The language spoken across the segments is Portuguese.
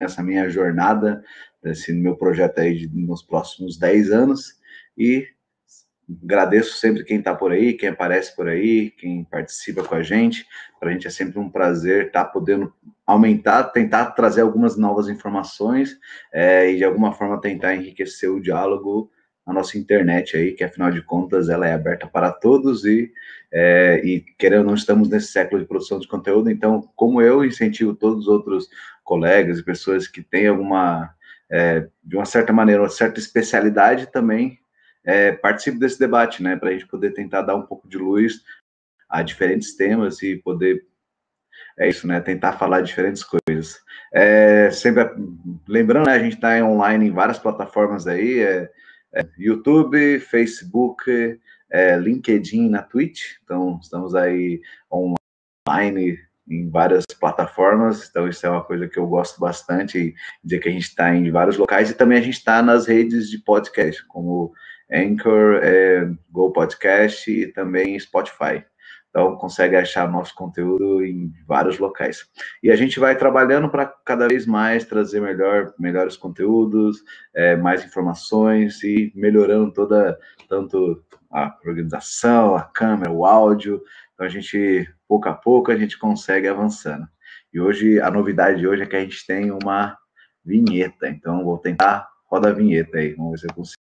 nessa minha jornada, nesse meu projeto aí de, nos próximos 10 anos. E agradeço sempre quem está por aí, quem aparece por aí, quem participa com a gente. Para a gente é sempre um prazer estar tá podendo aumentar, tentar trazer algumas novas informações é, e de alguma forma tentar enriquecer o diálogo na nossa internet aí, que afinal de contas ela é aberta para todos e, é, e querendo ou não, estamos nesse século de produção de conteúdo, então, como eu incentivo todos os outros colegas e pessoas que têm alguma, é, de uma certa maneira, uma certa especialidade também, é, participe desse debate, né, para a gente poder tentar dar um pouco de luz a diferentes temas e poder é isso, né? Tentar falar diferentes coisas. É, sempre lembrando, né, a gente está online em várias plataformas aí, é, é, YouTube, Facebook, é, LinkedIn, na Twitch. Então, estamos aí online em várias plataformas. Então, isso é uma coisa que eu gosto bastante, dizer que a gente está em vários locais e também a gente está nas redes de podcast, como Anchor, é, Go Podcast e também Spotify. Então, consegue achar nosso conteúdo em vários locais. E a gente vai trabalhando para cada vez mais trazer melhor, melhores conteúdos, é, mais informações e melhorando toda, tanto a organização, a câmera, o áudio. Então, a gente, pouco a pouco, a gente consegue avançando. E hoje, a novidade de hoje é que a gente tem uma vinheta. Então, vou tentar, roda a vinheta aí, vamos ver se eu consigo.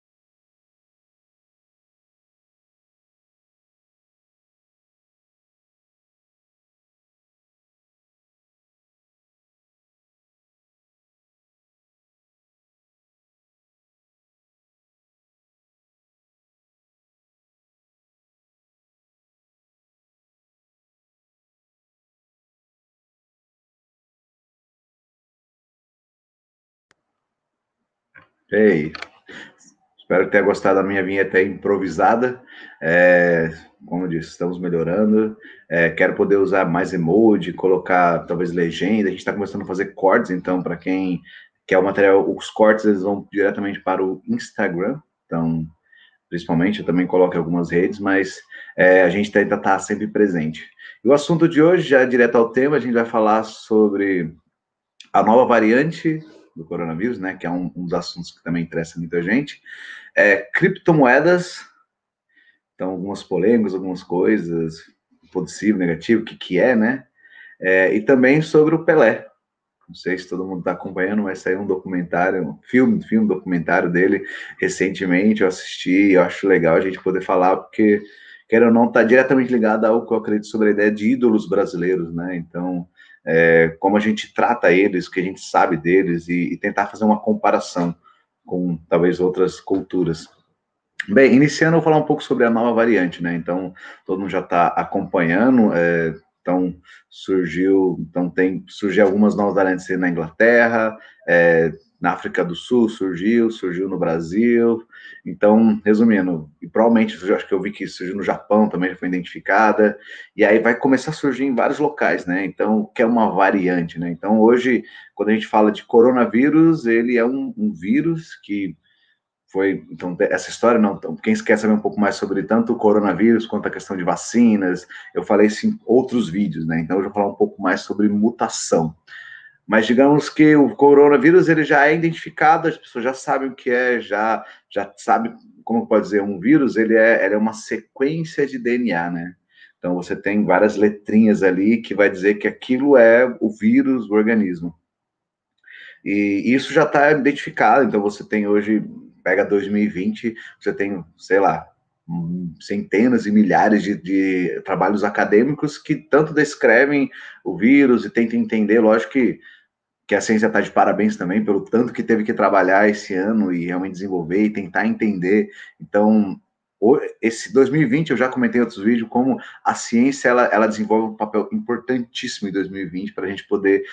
Ei, espero que tenha gostado da minha vinheta improvisada. É, como eu disse, estamos melhorando. É, quero poder usar mais emoji, colocar talvez legenda. A gente está começando a fazer cortes, então, para quem quer o material, os cortes eles vão diretamente para o Instagram. Então, principalmente, eu também coloco em algumas redes, mas é, a gente tenta estar sempre presente. E o assunto de hoje, já direto ao tema, a gente vai falar sobre a nova variante do coronavírus, né, que é um, um dos assuntos que também interessa muita gente, é criptomoedas, então algumas polêmicas, algumas coisas, positivo, negativo, o que que é, né, é, e também sobre o Pelé, não sei se todo mundo está acompanhando, mas saiu um documentário, um filme, filme, documentário dele recentemente, eu assisti, eu acho legal a gente poder falar, porque, quero ou não, está diretamente ligado ao que eu acredito sobre a ideia de ídolos brasileiros, né, então é, como a gente trata eles, o que a gente sabe deles e, e, tentar fazer uma comparação com talvez outras culturas. Bem, iniciando, eu vou falar um pouco sobre a nova variante, né? Então, todo mundo já está acompanhando. É, então, surgiu, então tem surgiu algumas novas variantes na Inglaterra, é, na África do Sul surgiu, surgiu no Brasil. Então, resumindo, e provavelmente eu acho que eu vi que surgiu no Japão também foi identificada, e aí vai começar a surgir em vários locais, né? Então, que é uma variante, né? Então, hoje, quando a gente fala de coronavírus, ele é um, um vírus que foi, então, essa história, não, então, quem quer saber um pouco mais sobre tanto o coronavírus quanto a questão de vacinas, eu falei isso em outros vídeos, né? Então, eu vou falar um pouco mais sobre mutação. Mas digamos que o coronavírus ele já é identificado, as pessoas já sabem o que é, já já sabe como pode dizer um vírus, ele é, ele é uma sequência de DNA, né? Então você tem várias letrinhas ali que vai dizer que aquilo é o vírus do organismo. E isso já está identificado, então você tem hoje, pega 2020, você tem, sei lá, centenas e milhares de, de, trabalhos acadêmicos que tanto descrevem o vírus e tentam entender, lógico que que a ciência está de parabéns também pelo tanto que teve que trabalhar esse ano e realmente desenvolver e tentar entender. Então, esse 2020 eu já comentei em outros vídeos como a ciência ela, ela desenvolve um papel importantíssimo em 2020 para a gente poder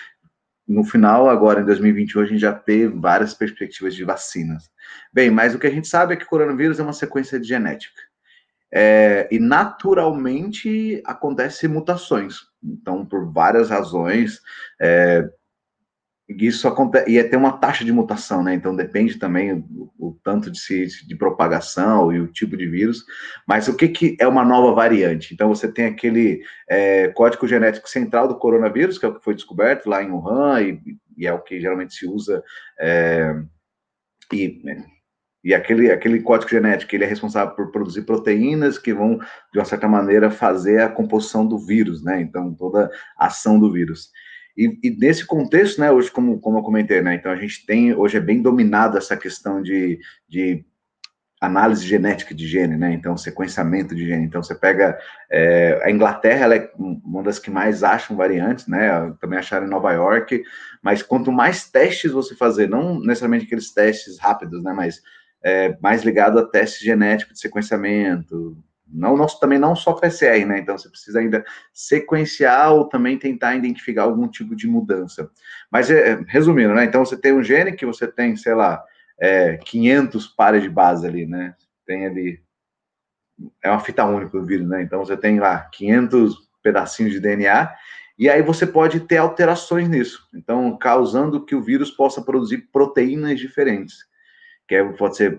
no final agora em 2021 a gente já ter várias perspectivas de vacinas. Bem, mas o que a gente sabe é que o coronavírus é uma sequência de genética. É, e naturalmente acontecem mutações. Então, por várias razões, é, isso acontece, e é uma taxa de mutação, né? Então depende também o, o tanto de, de propagação e o tipo de vírus. Mas o que, que é uma nova variante? Então você tem aquele é, código genético central do coronavírus, que é o que foi descoberto lá em Wuhan, e e é o que geralmente se usa, é, e, e aquele, aquele código genético, ele é responsável por produzir proteínas que vão, de uma certa maneira, fazer a composição do vírus, né? Então, toda a ação do vírus. E, e nesse contexto, né, hoje, como, como eu comentei, né, então a gente tem, hoje é bem dominado essa questão de, de análise genética de gene, né? Então, sequenciamento de gene. Então, você pega é, a Inglaterra, ela é uma das que mais acham variantes, né? Também acharam em Nova York. Mas quanto mais testes você fazer, não necessariamente aqueles testes rápidos, né? Mas é, mais ligado a testes genéticos de sequenciamento. Não, não, também não só PCR, né? Então, você precisa ainda sequenciar ou também tentar identificar algum tipo de mudança. Mas, é, resumindo, né? Então, você tem um gene que você tem, sei lá, é, 500 pares de base ali, né? Tem ali. É uma fita única o vírus, né? Então você tem lá 500 pedacinhos de DNA e aí você pode ter alterações nisso. Então, causando que o vírus possa produzir proteínas diferentes. Que pode ser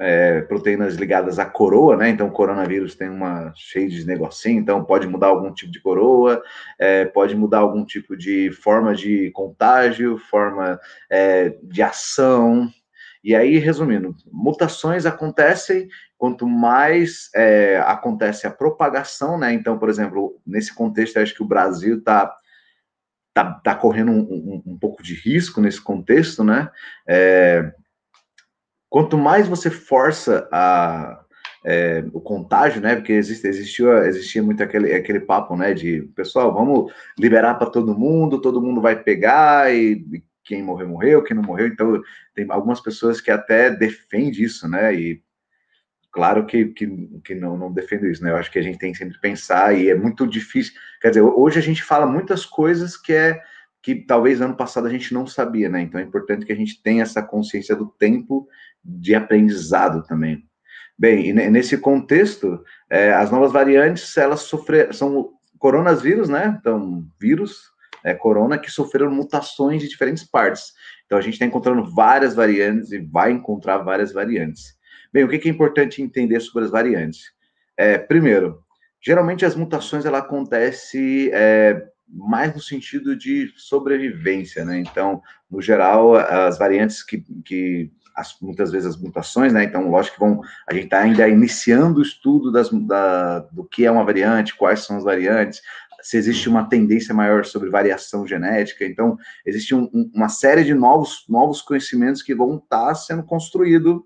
é, proteínas ligadas à coroa, né? Então, o coronavírus tem uma cheia de negocinho, então pode mudar algum tipo de coroa, é, pode mudar algum tipo de forma de contágio, forma é, de ação, e aí, resumindo, mutações acontecem quanto mais é, acontece a propagação, né? Então, por exemplo, nesse contexto, acho que o Brasil está tá, tá correndo um, um, um, pouco de risco nesse contexto, né? É, quanto mais você força a, é, o contágio, né? Porque existe, existia, existia muito aquele, aquele papo, né? De pessoal, vamos liberar para todo mundo, todo mundo vai pegar e, quem morreu, morreu, quem não morreu. Então, tem algumas pessoas que até defendem isso, né? E claro que, que, que não, não defendo isso, né? Eu acho que a gente tem que sempre pensar e é muito difícil. Quer dizer, hoje a gente fala muitas coisas que é que talvez ano passado a gente não sabia, né? Então é importante que a gente tenha essa consciência do tempo de aprendizado também. Bem, nesse contexto, é, as novas variantes, elas sofreram, são coronavírus, né? Então, vírus é, corona que sofreram mutações de diferentes partes. Então a gente está encontrando várias variantes e vai encontrar várias variantes. Bem, o que é importante entender sobre as variantes? É, primeiro, geralmente as mutações ela acontece é, mais no sentido de sobrevivência, né? Então, no geral, as variantes que, que as, muitas vezes as mutações, né? Então, lógico que vão, a gente está ainda iniciando o estudo das, da, do que é uma variante, quais são as variantes, se existe uma tendência maior sobre variação genética. Então, existe um, um, uma série de novos, novos conhecimentos que vão estar tá sendo construídos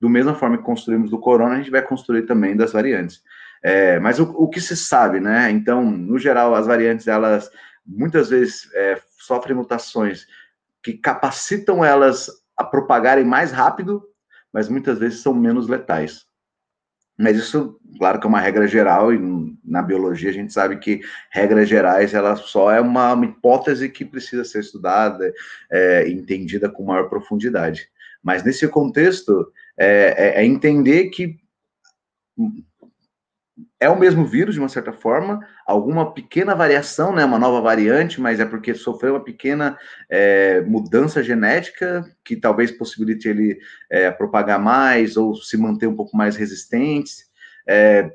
do mesma forma que construímos do corona, a gente vai construir também das variantes. É, mas o, o, que se sabe, né? Então, no geral, as variantes, elas muitas vezes é, sofrem mutações que capacitam elas a propagarem mais rápido, mas muitas vezes são menos letais. Mas isso, claro que é uma regra geral, e na biologia a gente sabe que regras gerais, ela só é uma, uma hipótese que precisa ser estudada, é, entendida com maior profundidade. Mas nesse contexto, é, é, é entender que é o mesmo vírus, de uma certa forma, alguma pequena variação, né, uma nova variante, mas é porque sofreu uma pequena é, mudança genética que talvez possibilite ele é, propagar mais ou se manter um pouco mais resistentes. É,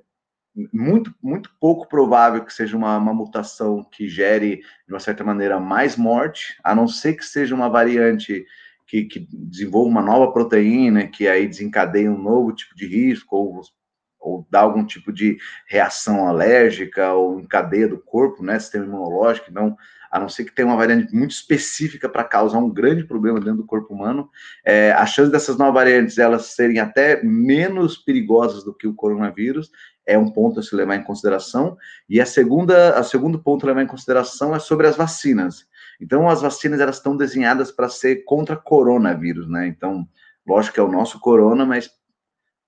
muito, muito pouco provável que seja uma, uma mutação que gere, de uma certa maneira, mais morte, a não ser que seja uma variante que, que desenvolva uma nova proteína, que aí desencadeia um novo tipo de risco, ou ou dá algum tipo de reação alérgica ou em cadeia do corpo, né, sistema imunológico, não, a não ser que tenha uma variante muito específica para causar um grande problema dentro do corpo humano, é, a chance dessas novas variantes elas serem até menos perigosas do que o coronavírus é um ponto a se levar em consideração. E a segunda, a segundo ponto a levar em consideração é sobre as vacinas. Então, as vacinas elas estão desenhadas para ser contra coronavírus, né? Então, lógico que é o nosso corona, mas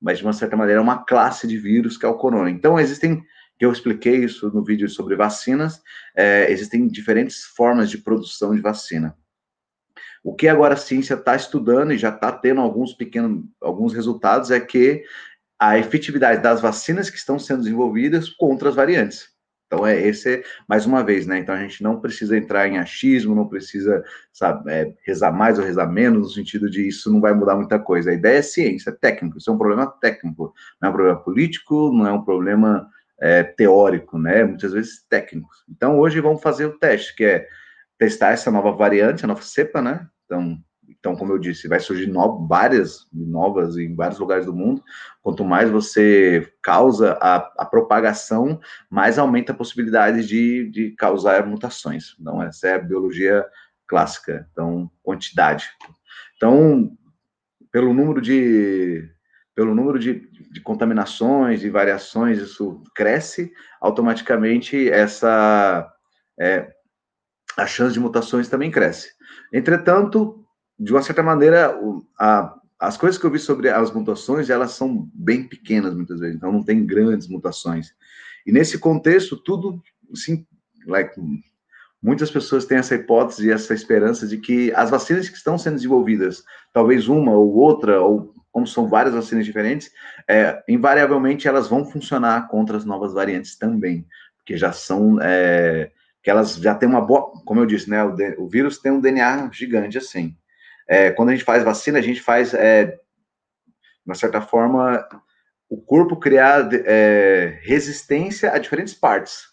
mas de uma certa maneira é uma classe de vírus que é o corona. Então, existem, eu expliquei isso no vídeo sobre vacinas, é, existem diferentes formas de produção de vacina. O que agora a ciência está estudando e já está tendo alguns pequenos, alguns resultados é que a efetividade das vacinas que estão sendo desenvolvidas contra as variantes. Então, é esse, mais uma vez, né? Então, a gente não precisa entrar em achismo, não precisa, sabe, é, rezar mais ou rezar menos, no sentido de isso não vai mudar muita coisa. A ideia é ciência, é técnico, isso é um problema técnico, não é um problema político, não é um problema é, teórico, né? Muitas vezes técnico. Então, hoje vamos fazer o teste, que é testar essa nova variante, a nova cepa, né? Então, então, como eu disse, vai surgir no, várias novas em vários lugares do mundo. Quanto mais você causa a, a propagação, mais aumenta a possibilidade de, de causar mutações. Então, essa é a biologia clássica. Então, quantidade. Então, pelo número de pelo número de, de contaminações e variações, isso cresce, automaticamente essa é, a chance de mutações também cresce. Entretanto, de uma certa maneira, a, as coisas que eu vi sobre as mutações, elas são bem pequenas muitas vezes, então não tem grandes mutações. E nesse contexto, tudo, assim, like, muitas pessoas têm essa hipótese e essa esperança de que as vacinas que estão sendo desenvolvidas, talvez uma ou outra, ou como são várias vacinas diferentes, é, invariavelmente elas vão funcionar contra as novas variantes também, porque já são, é, que elas já têm uma boa, como eu disse, né, o, o vírus tem um DNA gigante assim. É, quando a gente faz vacina, a gente faz, é, de uma certa forma, o corpo criar é, resistência a diferentes partes.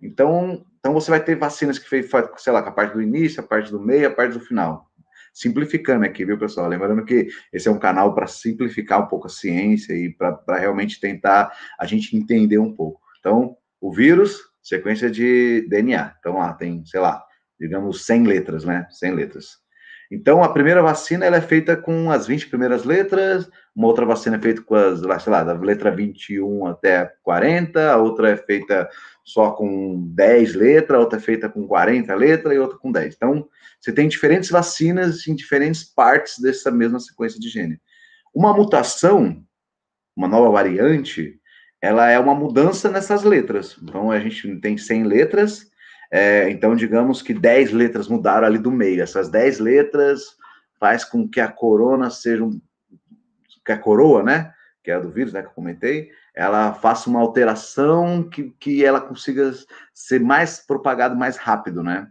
Então, então você vai ter vacinas que fez, sei lá, com a parte do início, a parte do meio, a parte do final. Simplificando aqui, viu, pessoal? Lembrando que esse é um canal para simplificar um pouco a ciência e para realmente tentar a gente entender um pouco. Então, o vírus, sequência de DNA. Então, lá tem, sei lá, digamos 100 letras, né? 100 letras. Então, a primeira vacina ela é feita com as 20 primeiras letras, uma outra vacina é feita com as, sei lá, da letra 21 até 40, a outra é feita só com 10 letras, a outra é feita com 40 letras e outra com 10. Então, você tem diferentes vacinas em diferentes partes dessa mesma sequência de gene. Uma mutação, uma nova variante, ela é uma mudança nessas letras. Então, a gente tem 100 letras, é, então, digamos que 10 letras mudaram ali do meio. Essas 10 letras faz com que a corona seja um, que a coroa, né, que é a do vírus, né, que eu comentei, ela faça uma alteração que, que ela consiga ser mais propagado mais rápido, né?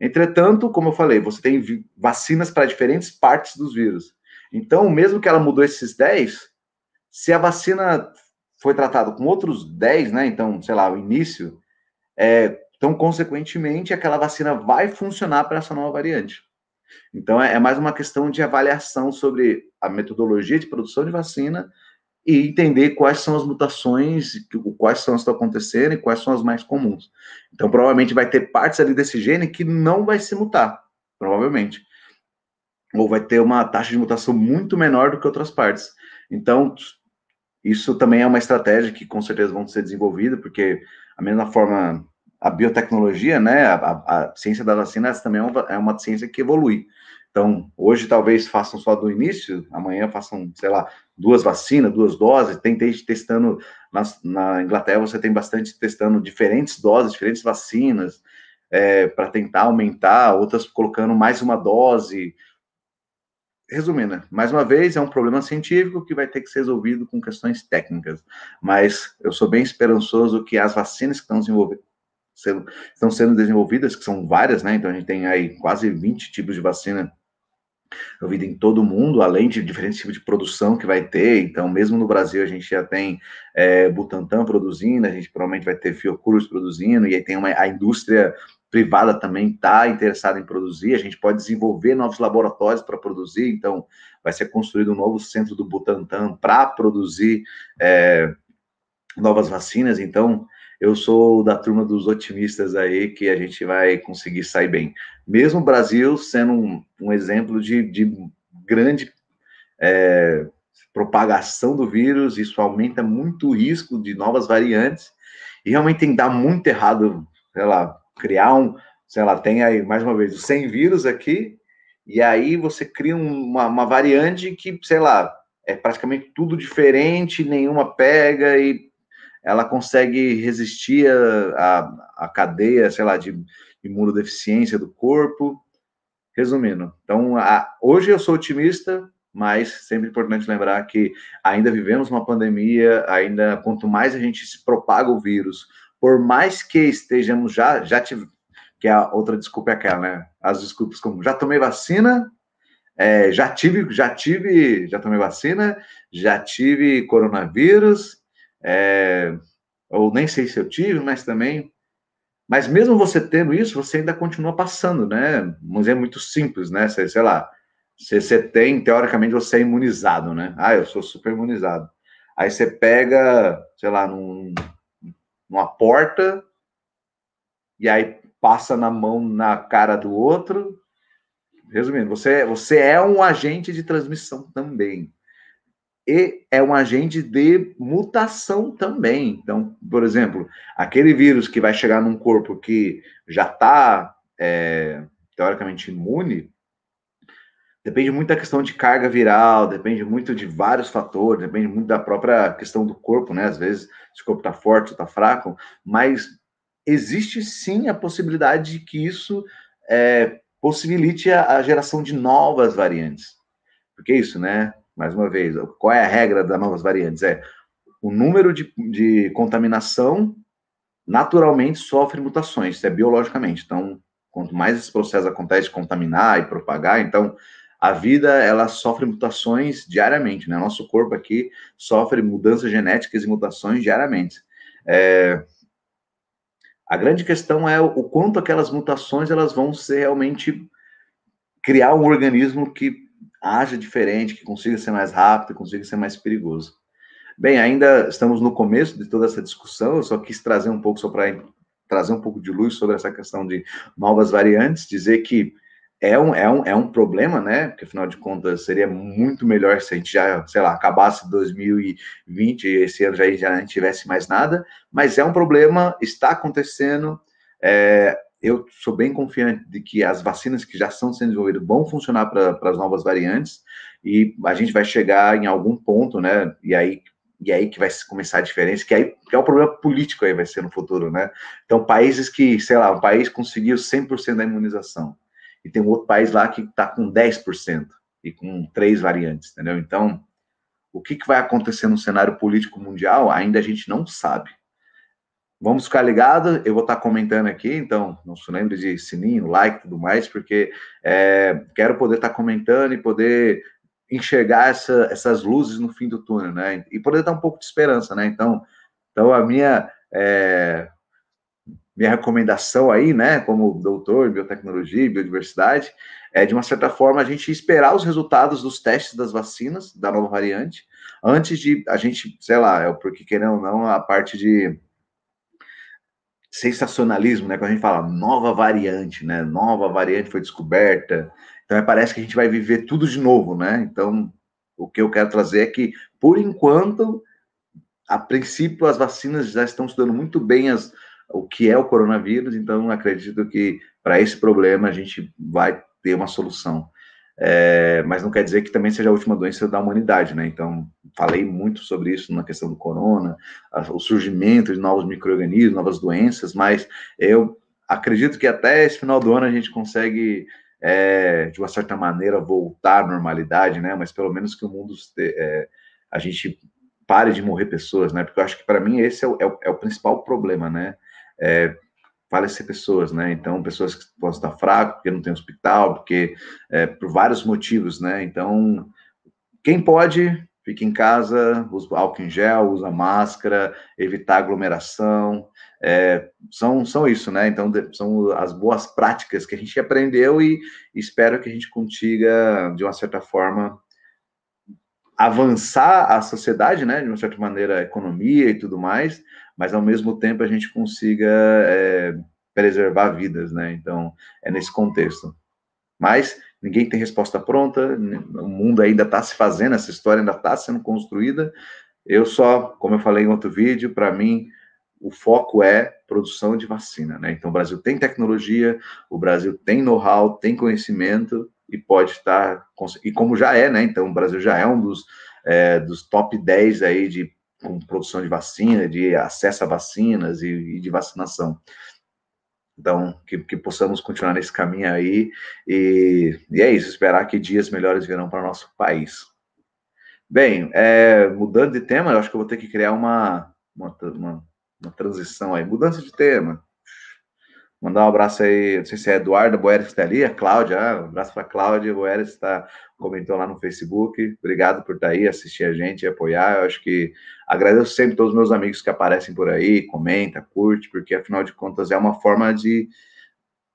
Entretanto, como eu falei, você tem vacinas para diferentes partes dos vírus. Então, mesmo que ela mudou esses 10, se a vacina foi tratada com outros 10, né? Então, sei lá, o início, é, então, consequentemente, aquela vacina vai funcionar para essa nova variante. Então, é, é mais uma questão de avaliação sobre a metodologia de produção de vacina e entender quais são as mutações, quais são as que estão acontecendo e quais são as mais comuns. Então, provavelmente vai ter partes ali desse gene que não vai se mutar, provavelmente. Ou vai ter uma taxa de mutação muito menor do que outras partes. Então, isso também é uma estratégia que com certeza vão ser desenvolvida, porque a mesma forma a biotecnologia, né, a, a, ciência da vacina também é uma, é uma ciência que evolui. Então, hoje talvez façam só do início, amanhã façam, sei lá, duas vacinas, duas doses. Tem gente testando, na, na, Inglaterra você tem bastante testando diferentes doses, diferentes vacinas, é, para tentar aumentar, outras colocando mais uma dose. Resumindo, mais uma vez, é um problema científico que vai ter que ser resolvido com questões técnicas. Mas eu sou bem esperançoso que as vacinas que estão desenvolvendo sendo, estão sendo desenvolvidas, que são várias, né? Então a gente tem aí quase 20 tipos de vacina desenvolvida em todo o mundo, além de diferentes tipos de produção que vai ter. Então, mesmo no Brasil, a gente já tem é, Butantan produzindo, a gente provavelmente vai ter Fiocruz produzindo, e aí tem uma, a indústria privada também está interessada em produzir, a gente pode desenvolver novos laboratórios para produzir, então vai ser construído um novo centro do Butantan para produzir é, novas vacinas, então eu sou da turma dos otimistas aí que a gente vai conseguir sair bem. Mesmo o Brasil sendo um, um exemplo de, de grande é, propagação do vírus, isso aumenta muito o risco de novas variantes, e realmente tem que dar muito errado, sei lá, criar um, sei lá, tem aí, mais uma vez, os 100 vírus aqui, e aí você cria uma, uma variante que, sei lá, é praticamente tudo diferente, nenhuma pega, e ela consegue resistir à, cadeia, sei lá, de imunodeficiência do corpo. Resumindo, então, a, hoje eu sou otimista, mas sempre importante lembrar que ainda vivemos uma pandemia, ainda quanto mais a gente se propaga o vírus, por mais que estejamos já, já tive, que a outra desculpa é aquela, né? As desculpas como já tomei vacina, é, já tive, já tive, já tomei vacina, já tive coronavírus, é, ou nem sei se eu tive, mas também Mas mesmo você tendo isso, você ainda continua passando, né? Mas é muito simples, né? Sei, lá, você, você tem, teoricamente, você é imunizado, né? Ah, eu sou super imunizado. Aí você pega, sei lá, num, numa porta, e aí passa na mão na cara do outro. Resumindo, você, você é um agente de transmissão também. E é um agente de mutação também. Então, por exemplo, aquele vírus que vai chegar num corpo que já está, é, teoricamente, imune, depende muito da questão de carga viral, depende muito de vários fatores, depende muito da própria questão do corpo, né? Às vezes, se o corpo está forte ou está fraco, mas existe sim a possibilidade de que isso é, possibilite a, a, geração de novas variantes. Porque isso, né? Mais uma vez, qual é a regra das novas variantes? É o número de, de contaminação naturalmente sofre mutações, isso é biologicamente. Então, quanto mais esse processo acontece de contaminar e propagar, então a vida ela sofre mutações diariamente, né? Nosso corpo aqui sofre mudanças genéticas e mutações diariamente. É... A grande questão é o quanto aquelas mutações elas vão ser realmente criar um organismo que haja diferente, que consiga ser mais rápido, consiga ser mais perigoso. Bem, ainda estamos no começo de toda essa discussão, eu só quis trazer um pouco só para trazer um pouco de luz sobre essa questão de novas variantes, dizer que é um, é, um, é um problema, né? Porque afinal de contas seria muito melhor se a gente já, sei lá, acabasse 2020 e esse ano já, já não tivesse mais nada, mas é um problema, está acontecendo. É, eu sou bem confiante de que as vacinas que já estão sendo desenvolvidas vão funcionar para as novas variantes e a gente vai chegar em algum ponto, né? E aí e aí que vai começar a diferença, que aí que é o problema político aí vai ser no futuro, né? Então, países que, sei lá, um país conseguiu 100% da imunização, e tem um outro país lá que está com 10% e com três variantes, entendeu? Então, o que, que vai acontecer no cenário político mundial ainda a gente não sabe. Vamos ficar ligados, eu vou estar comentando aqui, então não se lembre de sininho, like e tudo mais, porque é, quero poder estar comentando e poder enxergar essa, essas luzes no fim do túnel, né? E poder dar um pouco de esperança, né? Então, então a minha é, minha recomendação aí, né, como doutor em biotecnologia e biodiversidade, é de uma certa forma a gente esperar os resultados dos testes das vacinas da nova variante antes de a gente, sei lá, é porque querendo ou não a parte de sensacionalismo, né, quando a gente fala nova variante, né, nova variante foi descoberta, então parece que a gente vai viver tudo de novo, né? Então o que eu quero trazer é que por enquanto a princípio as vacinas já estão estudando muito bem as o que é o coronavírus, então acredito que para esse problema a gente vai ter uma solução. É, mas não quer dizer que também seja a última doença da humanidade, né? Então, falei muito sobre isso na questão do corona, o surgimento de novos micro-organismos, novas doenças, mas eu acredito que até esse final do ano a gente consegue, é, de uma certa maneira, voltar à normalidade, né? Mas pelo menos que o mundo, é, a gente pare de morrer pessoas, né? Porque eu acho que para mim esse é o, é o, é o principal problema, né? Falecer pessoas, né? Então, pessoas que possam estar fracas, porque não tem hospital, porque é, por vários motivos, né? Então, quem pode, fica em casa, usa álcool em gel, usa máscara, evitar aglomeração, é, são, são isso, né? Então, são as boas práticas que a gente aprendeu e espero que a gente consiga, de uma certa forma, avançar a sociedade, né? De uma certa maneira, a economia e tudo mais, mas ao mesmo tempo a gente consiga é, preservar vidas, né? Então, é nesse contexto. Mas ninguém tem resposta pronta, o mundo ainda está se fazendo, essa história ainda está sendo construída. Eu só, como eu falei em outro vídeo, para mim, o foco é produção de vacina, né? Então, o Brasil tem tecnologia, o Brasil tem know-how, tem conhecimento e pode estar, e como já é, né? Então, o Brasil já é um dos, é, dos top 10 aí de com produção de vacina, de acesso a vacinas e, e de vacinação. Então, que, que, possamos continuar nesse caminho aí. E, e, é isso, esperar que dias melhores virão para o nosso país. Bem, é, mudando de tema, eu acho que eu vou ter que criar uma, uma, uma, uma transição aí. Mudança de tema. Mandar um abraço aí, não sei se é Eduardo Boeres que está ali, a Cláudia, ah, um abraço para a Cláudia Boeres, está comentou lá no Facebook. Obrigado por estar tá aí, assistir a gente e apoiar. Eu acho que agradeço sempre todos os meus amigos que aparecem por aí, comenta, curte, porque afinal de contas é uma forma de,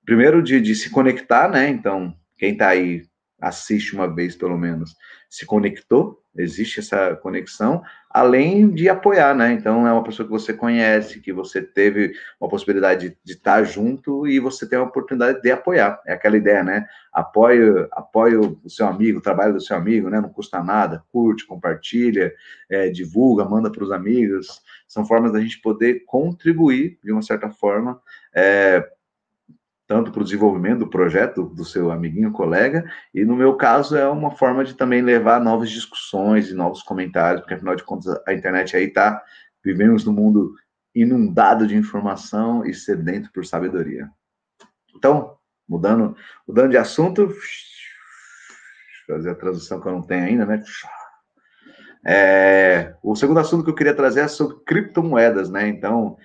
primeiro, de, de se conectar, né? Então, quem está aí assiste uma vez pelo menos, se conectou, existe essa conexão, além de apoiar, né? Então é uma pessoa que você conhece, que você teve uma possibilidade de, estar junto e você tem a oportunidade de apoiar. É aquela ideia, né? Apoio, apoio o seu amigo, o trabalho do seu amigo, né? Não custa nada, curte, compartilha, é, divulga, manda para os amigos. São formas da gente poder contribuir de uma certa forma. É, tanto para o desenvolvimento do projeto do seu amiguinho, colega, e no meu caso é uma forma de também levar novas discussões e novos comentários, porque afinal de contas a internet aí está, vivemos num mundo inundado de informação e sedento por sabedoria. Então, mudando, mudando de assunto, fazer a tradução que eu não tenho ainda, né? É, o segundo assunto que eu queria trazer é sobre criptomoedas, né? Então,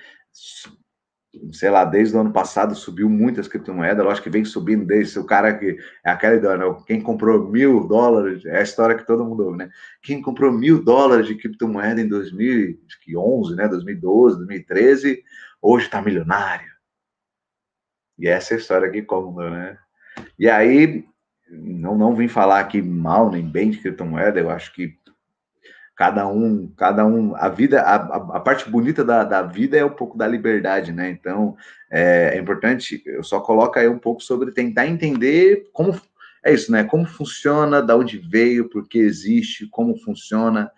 sei lá, desde o ano passado subiu muitas criptomoedas, acho que vem subindo desde o cara que é aquela ideia, né? quem comprou mil dólares, é a história que todo mundo ouve, né? Quem comprou mil dólares de criptomoeda em 2011, né? 2012, 2013, hoje está milionário. E essa é a história que conta, né? E aí, não, não vim falar aqui mal nem bem de criptomoeda, eu acho que cada um, cada um, a vida, a, a parte bonita da, da vida é um pouco da liberdade, né? Então é, é, importante, eu só coloco aí um pouco sobre tentar entender como é isso, né? Como funciona, da onde veio, por que existe, como funciona,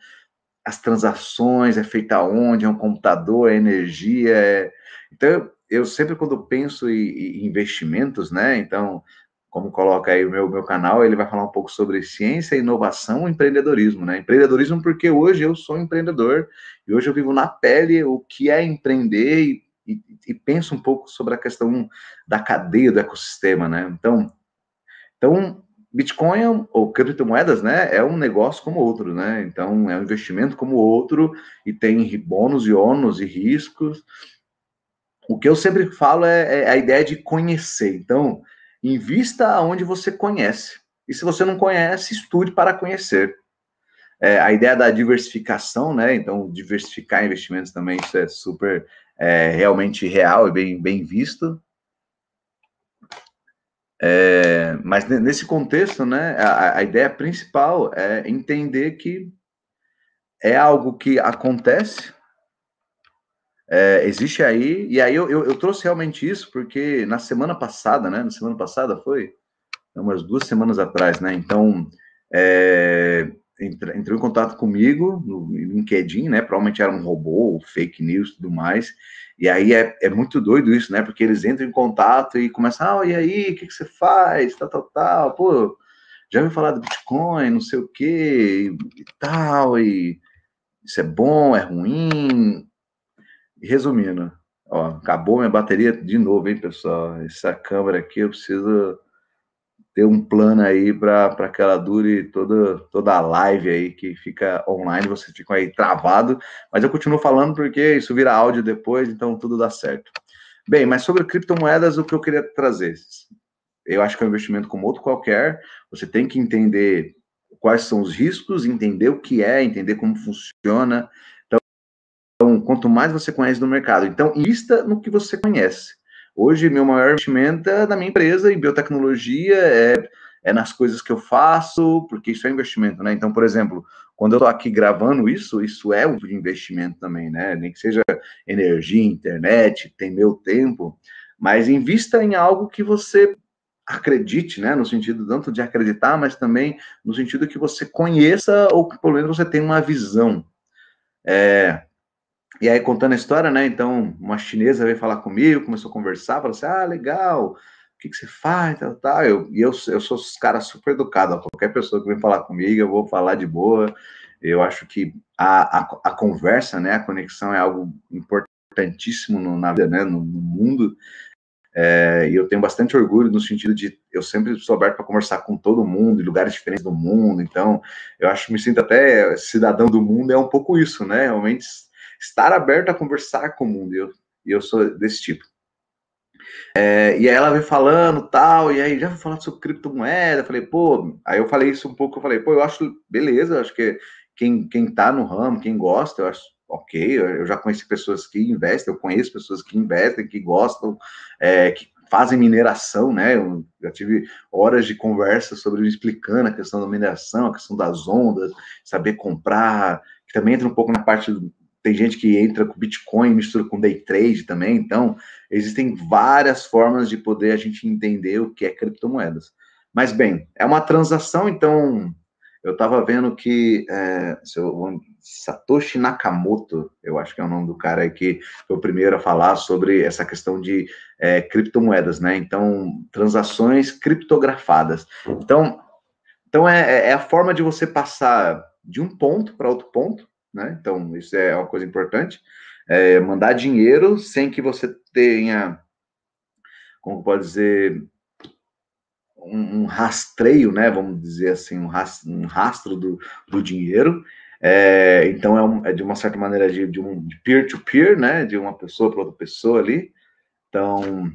as transações, é feita onde, é um computador, é energia, é... então eu sempre quando penso em, em investimentos, né? Então como coloca aí o meu, meu canal, ele vai falar um pouco sobre ciência, inovação e empreendedorismo, né? Empreendedorismo porque hoje eu sou empreendedor e hoje eu vivo na pele o que é empreender e, e, e penso um pouco sobre a questão da cadeia do ecossistema, né? Então, então Bitcoin ou criptomoedas, né, é um negócio como outro, né? Então, é um investimento como outro e tem bônus e ônus e riscos. O que eu sempre falo é, é a ideia de conhecer. Então, Invista onde você conhece. E se você não conhece, estude para conhecer. É, a ideia da diversificação, né? Então, diversificar investimentos também, isso é super é, realmente real e bem, bem visto. É, mas nesse contexto, né, a, a, ideia principal é entender que é algo que acontece, é, existe aí, e aí eu, eu, eu, trouxe realmente isso, porque na semana passada, né? Na semana passada foi umas duas semanas atrás, né? Então, é, entrou em contato comigo no LinkedIn, né? Provavelmente era um robô, fake news e tudo mais. E aí é, é, muito doido isso, né? Porque eles entram em contato e começam, ah, e aí, o que, que você faz? Tal, tal, tal. Pô, já ouviu falar do Bitcoin, não sei o quê, e tal, e isso é bom, é ruim. Resumindo, ó, acabou minha bateria de novo, hein, pessoal? Essa câmera aqui eu preciso ter um plano aí para que ela dure toda, toda a live aí que fica online, vocês ficam aí travado, mas eu continuo falando porque isso vira áudio depois, então tudo dá certo. Bem, mas sobre criptomoedas, o que eu queria trazer? Eu acho que é um investimento como outro qualquer, você tem que entender quais são os riscos, entender o que é, entender como funciona, então, quanto mais você conhece do mercado, então invista no que você conhece. Hoje, meu maior investimento é na minha empresa em biotecnologia, é, é nas coisas que eu faço, porque isso é investimento, né? Então, por exemplo, quando eu estou aqui gravando isso, isso é um investimento também, né? Nem que seja energia, internet, tem meu tempo, mas invista em algo que você acredite, né? No sentido tanto de acreditar, mas também no sentido que você conheça ou que pelo menos você tenha uma visão. É, e aí, contando a história, né? Então, uma chinesa veio falar comigo, começou a conversar, falou assim: ah, legal, o que, que você faz? Tal, tal. Eu, e eu, eu sou os cara super educado, qualquer pessoa que vem falar comigo, eu vou falar de boa. Eu acho que a, a, a conversa, né, a conexão é algo importantíssimo no, na vida, né, no, no mundo. É, e eu tenho bastante orgulho no sentido de eu sempre sou aberto para conversar com todo mundo, em lugares diferentes do mundo. Então, eu acho que me sinto até cidadão do mundo é um pouco isso, né? Realmente estar aberto a conversar com o mundo, e eu, eu sou desse tipo. É, e aí ela veio falando tal, e aí já vou falar sobre criptomoeda. Falei, pô, aí eu falei isso um pouco. Eu falei, pô, eu acho beleza, acho que quem, quem tá no ramo, quem gosta, eu acho ok. Eu, já conheci pessoas que investem, eu conheço pessoas que investem, que gostam, é, que fazem mineração, né? Eu já tive horas de conversa sobre explicando a questão da mineração, a questão das ondas, saber comprar, que também entra um pouco na parte tem gente que entra com Bitcoin, mistura com day trade também, então existem várias formas de poder a gente entender o que é criptomoedas. Mas bem, é uma transação, então eu estava vendo que é, Satoshi Nakamoto, eu acho que é o nome do cara aí que foi o primeiro a falar sobre essa questão de é, criptomoedas, né? Então, transações criptografadas. Então, então é, é a forma de você passar de um ponto para outro ponto, né? Então, isso é uma coisa importante. É, mandar dinheiro sem que você tenha, como pode dizer, um, um, rastreio, né? Vamos dizer assim, um rastro, um rastro do, do dinheiro. É, então, é, um, é, de uma certa maneira de, um peer-to-peer, -peer, né? De uma pessoa para outra pessoa ali. Então,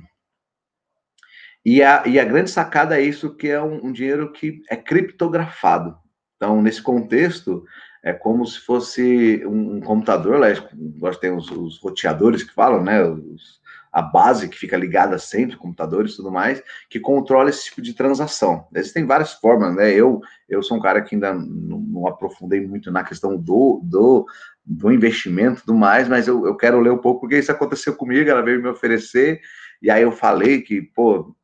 e a, e a grande sacada é isso, que é um, um, dinheiro que é criptografado. Então, nesse contexto, é como se fosse um, computador, lá, nós temos os, os roteadores que falam, né? Os, a base que fica ligada sempre, computadores e tudo mais, que controla esse tipo de transação. Existem várias formas, né? Eu, eu sou um cara que ainda não, não aprofundei muito na questão do, do, do investimento e tudo mais, mas eu, eu quero ler um pouco, porque isso aconteceu comigo, ela veio me oferecer, e aí eu falei que, pô,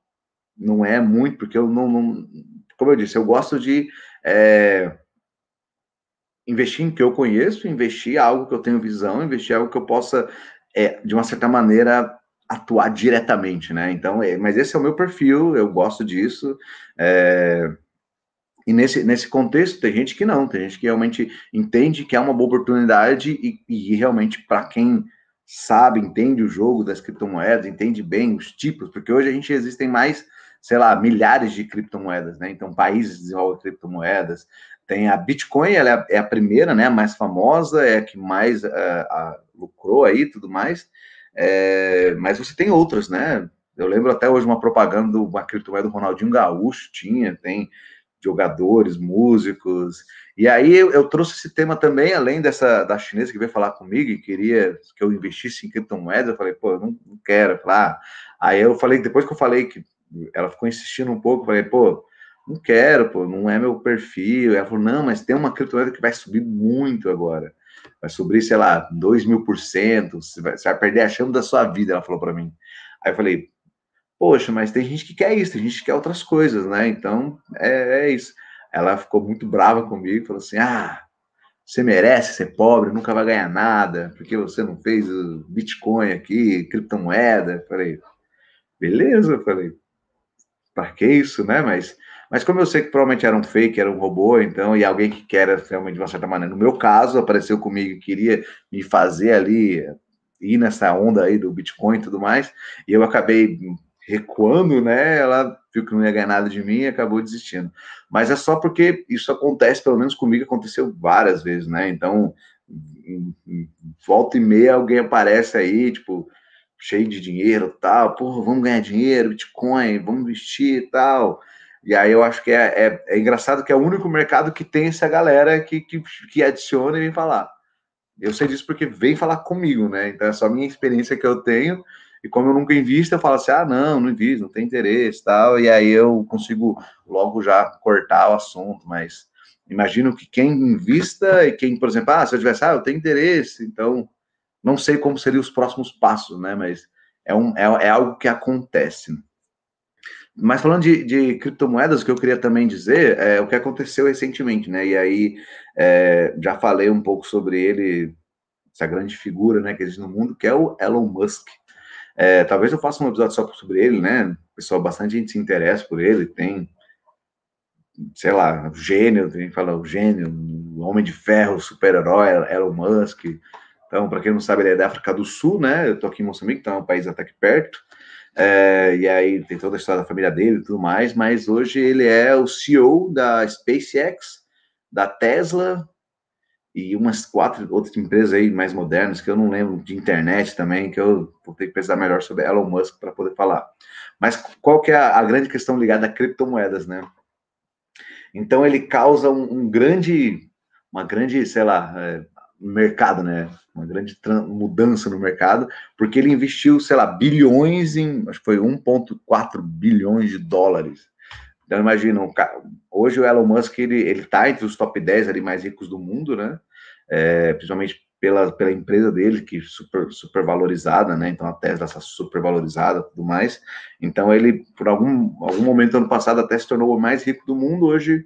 não é muito, porque eu não, não como eu disse, eu gosto de é, investir em que eu conheço, investir em algo que eu tenho visão, investir em algo que eu possa, é, de uma certa maneira, atuar diretamente, né? Então, é, mas esse é o meu perfil, eu gosto disso. É, e nesse, nesse contexto, tem gente que não, tem gente que realmente entende que é uma boa oportunidade e, e realmente, para quem sabe, entende o jogo das criptomoedas, entende bem os tipos, porque hoje a gente existem mais, sei lá, milhares de criptomoedas, né? Então, países desenvolvem criptomoedas. Tem a Bitcoin, ela é a primeira, né? A mais famosa, é a que mais uh, uh, lucrou aí tudo mais. É, mas você tem outras, né? Eu lembro até hoje uma propaganda do criptomoeda do Ronaldinho Gaúcho, tinha, tem jogadores, músicos. E aí eu, eu, trouxe esse tema também, além dessa da chinesa que veio falar comigo e queria que eu investisse em criptomoedas, eu falei, pô, eu não, não quero. Falei, ah. Aí eu falei, depois que eu falei que ela ficou insistindo um pouco, falei, pô, não quero, pô, não é meu perfil. Ela falou, não, mas tem uma criptomoeda que vai subir muito agora vai subir, sei lá, 2 mil por cento, você vai, perder a chama da sua vida, ela falou para mim. Aí eu falei, poxa, mas tem gente que quer isso, tem gente que quer outras coisas, né? Então, é, é isso. Ela ficou muito brava comigo, falou assim, ah, você merece ser pobre, nunca vai ganhar nada, porque você não fez Bitcoin aqui, criptomoeda. Eu falei, beleza, eu falei, para que isso, né? Mas mas como eu sei que provavelmente era um fake, era um robô, então, e alguém que quer realmente de uma certa maneira, no meu caso, apareceu comigo e queria me fazer ali, ir nessa onda aí do Bitcoin e tudo mais, e eu acabei recuando, né? Ela viu que não ia ganhar nada de mim e acabou desistindo. Mas é só porque isso acontece, pelo menos comigo aconteceu várias vezes, né? Então, volta e meia alguém aparece aí, tipo, cheio de dinheiro tal, porra, vamos ganhar dinheiro, Bitcoin, vamos investir e tal. E aí eu acho que é, é, é, engraçado que é o único mercado que tem essa galera que, que, que adiciona e vem falar. Eu sei disso porque vem falar comigo, né? Então é só a minha experiência que eu tenho. E como eu nunca invisto, eu falo assim: ah, não, não invisto, não tem interesse tal. E aí eu consigo logo já cortar o assunto. Mas imagino que quem invista e quem, por exemplo, ah, se eu tivesse, ah, eu tenho interesse, então não sei como seriam os próximos passos, né? Mas é, um, é, é algo que acontece. Mas falando de, de, criptomoedas, o que eu queria também dizer é o que aconteceu recentemente, né? E aí é, já falei um pouco sobre ele, essa grande figura, né, que existe no mundo, que é o Elon Musk. É, talvez eu faça um episódio só sobre ele, né? Pessoal, bastante gente se interessa por ele, tem, sei lá, o gênio, tem que falar o gênio, o homem de ferro, super-herói, Elon Musk. Então, para quem não sabe, ele é da África do Sul, né? Eu tô aqui em Moçambique, então é um país até que perto. É, e aí tem toda a história da família dele e tudo mais, mas hoje ele é o CEO da SpaceX, da Tesla e umas quatro outras empresas aí mais modernas, que eu não lembro, de internet também, que eu vou ter que pensar melhor sobre Elon Musk para poder falar. Mas qual que é a, a, grande questão ligada a criptomoedas, né? Então ele causa um, um grande, uma grande, sei lá, é, mercado, né? Uma grande mudança no mercado, porque ele investiu, sei lá, bilhões em, acho que foi 1,4 bilhões de dólares. Então, imagina, hoje o Elon Musk, ele, ele tá entre os top 10 ali mais ricos do mundo, né? É, principalmente pela, pela empresa dele, que super, super valorizada, né? Então a Tesla está super valorizada tudo mais. Então ele, por algum, algum momento ano passado, até se tornou o mais rico do mundo. Hoje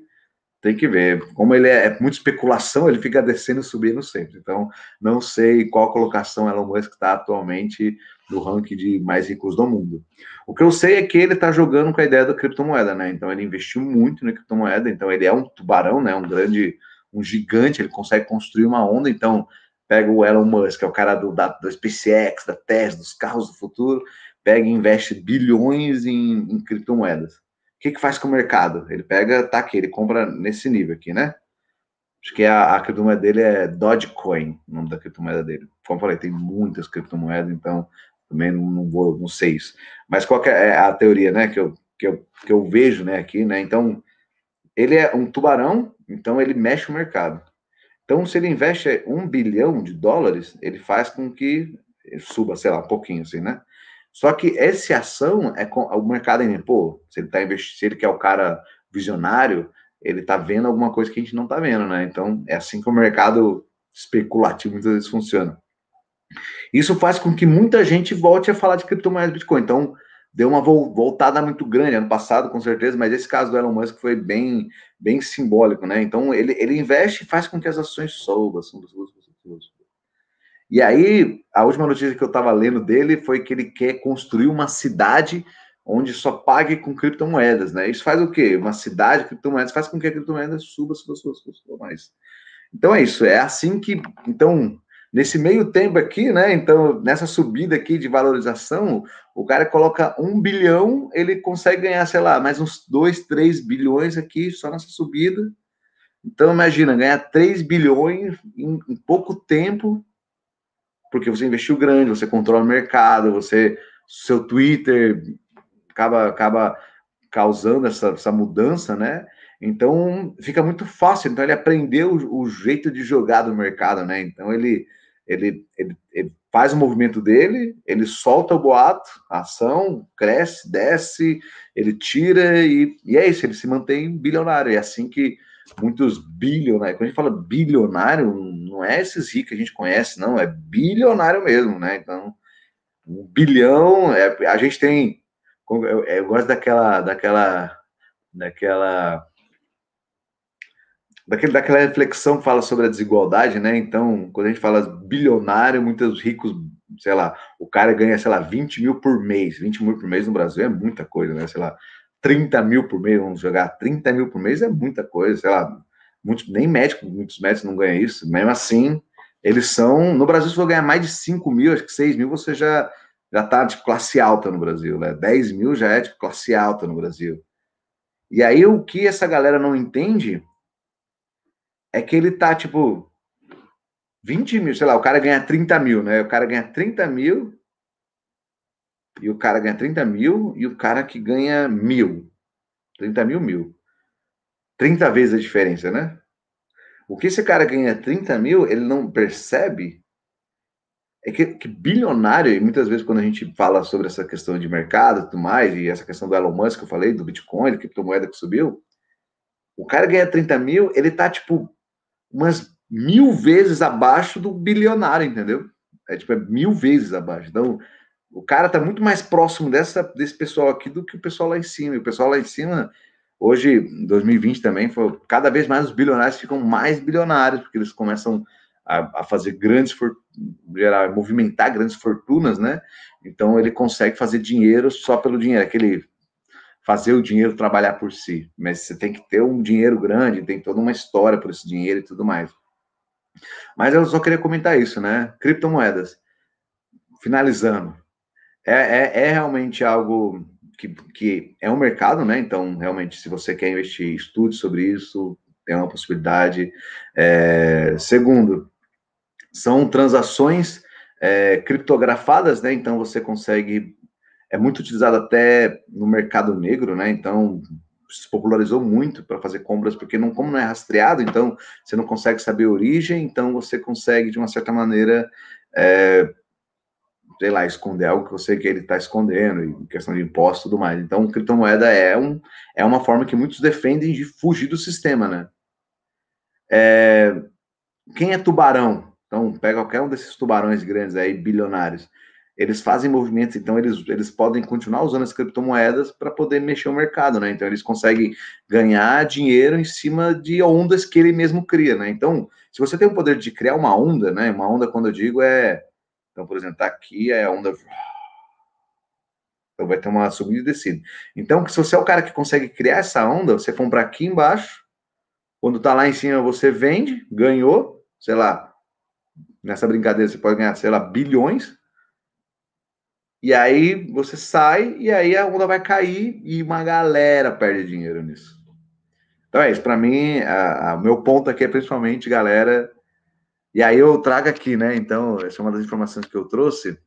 tem que ver. Como ele é, é muita especulação, ele fica descendo e subindo sempre. Então, não sei qual colocação Elon Musk está atualmente no ranking de mais ricos do mundo. O que eu sei é que ele está jogando com a ideia da criptomoeda, né? Então, ele investiu muito na criptomoeda. Então, ele é um tubarão, né? Um grande, um gigante. Ele consegue construir uma onda. Então, pega o Elon Musk, que é o cara do, da, da SpaceX, da Tesla, dos carros do futuro, pega e investe bilhões em, em criptomoedas que, que faz com o mercado? Ele pega, tá aqui, ele compra nesse nível aqui, né? Acho que a, a criptomoeda dele é Dogecoin, o nome da criptomoeda dele. Como eu falei, tem muitas criptomoedas, então também não, não vou, não sei isso. Mas qual é a teoria, né, que eu, que eu, que eu vejo, né, aqui, né? Então, ele é um tubarão, então ele mexe o mercado. Então, se ele investe um bilhão de dólares, ele faz com que suba, sei lá, um pouquinho assim, né? Só que essa ação é com o mercado ainda, pô, se ele tá investindo, se ele quer o cara visionário, ele tá vendo alguma coisa que a gente não tá vendo, né? Então é assim que o mercado especulativo muitas vezes funciona. Isso faz com que muita gente volte a falar de criptomoedas Bitcoin. Então deu uma voltada muito grande ano passado, com certeza, mas esse caso do Elon Musk foi bem, bem simbólico, né? Então ele, ele investe e faz com que as ações subam, subam, subam, subam, e aí, a última notícia que eu estava lendo dele foi que ele quer construir uma cidade onde só pague com criptomoedas, né? Isso faz o quê? Uma cidade de criptomoedas faz com que a criptomoeda suba, suba, suba, suba, suba mais. Então é isso, é assim que, então, nesse meio tempo aqui, né? Então, nessa subida aqui de valorização, o cara coloca um bilhão, ele consegue ganhar, sei lá, mais uns dois, três bilhões aqui só nessa subida. Então, imagina, ganhar 3 bilhões em, em pouco tempo porque você investiu grande, você controla o mercado, você seu Twitter acaba acaba causando essa, essa mudança, né? Então fica muito fácil. Então ele aprendeu o, o jeito de jogar do mercado, né? Então ele, ele, ele, ele faz o movimento dele, ele solta o boato, a ação cresce, desce, ele tira e, e é isso. Ele se mantém bilionário. É assim que muitos bilionários. Quando a gente fala bilionário, não é esses ricos que a gente conhece, não, é bilionário mesmo, né? Então, um bilhão, é, a gente tem. Eu, eu gosto daquela, daquela, daquela, daquele, daquela reflexão que fala sobre a desigualdade, né? Então, quando a gente fala bilionário, muitos ricos, sei lá, o cara ganha, sei lá, 20 mil por mês. 20 mil por mês no Brasil é muita coisa, né? Sei lá, 30 mil por mês, vamos jogar 30 mil por mês é muita coisa, sei lá, muitos, nem médico, muitos médicos não ganham isso, mesmo assim, eles são, no Brasil, se for ganhar mais de 5 mil, acho que 6 mil, você já, já tá, tipo, classe alta no Brasil, né, 10 mil já é, tipo, classe alta no Brasil. E aí, o que essa galera não entende é que ele tá, tipo, 20 mil, sei lá, o cara ganha 30 mil, né, o cara ganha 30 mil, e o cara ganha 30 mil e o cara que ganha mil. 30 mil, mil. 30 vezes a diferença, né? O que esse cara ganha 30 mil, ele não percebe é que, que, bilionário, e muitas vezes quando a gente fala sobre essa questão de mercado e tudo mais, e essa questão do Elon Musk que eu falei, do Bitcoin, da criptomoeda que subiu, o cara ganha 30 mil, ele tá, tipo, umas mil vezes abaixo do bilionário, entendeu? É, tipo, é mil vezes abaixo. Então, o cara está muito mais próximo dessa, desse pessoal aqui do que o pessoal lá em cima. E o pessoal lá em cima, hoje, em 2020 também, foi, cada vez mais os bilionários ficam mais bilionários, porque eles começam a, a fazer grandes, gerar, movimentar grandes fortunas, né? Então ele consegue fazer dinheiro só pelo dinheiro, aquele fazer o dinheiro trabalhar por si. Mas você tem que ter um dinheiro grande, tem toda uma história por esse dinheiro e tudo mais. Mas eu só queria comentar isso, né? Criptomoedas. Finalizando, é, é, é realmente algo que, que é um mercado, né? Então, realmente, se você quer investir, estude sobre isso, tem uma possibilidade. É, segundo, são transações é, criptografadas, né? Então você consegue. É muito utilizado até no mercado negro, né? Então se popularizou muito para fazer compras, porque não, como não é rastreado, então você não consegue saber a origem, então você consegue, de uma certa maneira, é, sei lá, esconder algo que você que ele está escondendo, em questão de imposto e tudo mais. Então, criptomoeda é, um, é uma forma que muitos defendem de fugir do sistema, né? É, quem é tubarão? Então, pega qualquer um desses tubarões grandes aí, bilionários. Eles fazem movimentos, então eles, eles podem continuar usando as criptomoedas para poder mexer o mercado, né? Então, eles conseguem ganhar dinheiro em cima de ondas que ele mesmo cria, né? Então, se você tem o poder de criar uma onda, né? Uma onda, quando eu digo, é então, por exemplo, tá aqui a onda. Então vai ter uma subida e descida. Então, se você é o cara que consegue criar essa onda, você compra aqui embaixo, quando tá lá em cima você vende, ganhou, sei lá, nessa brincadeira você pode ganhar, sei lá, bilhões. E aí você sai e aí a onda vai cair e uma galera perde dinheiro nisso. Então é isso, para mim, o meu ponto aqui é principalmente, galera, e aí eu trago aqui, né? Então, essa é uma das informações que eu trouxe.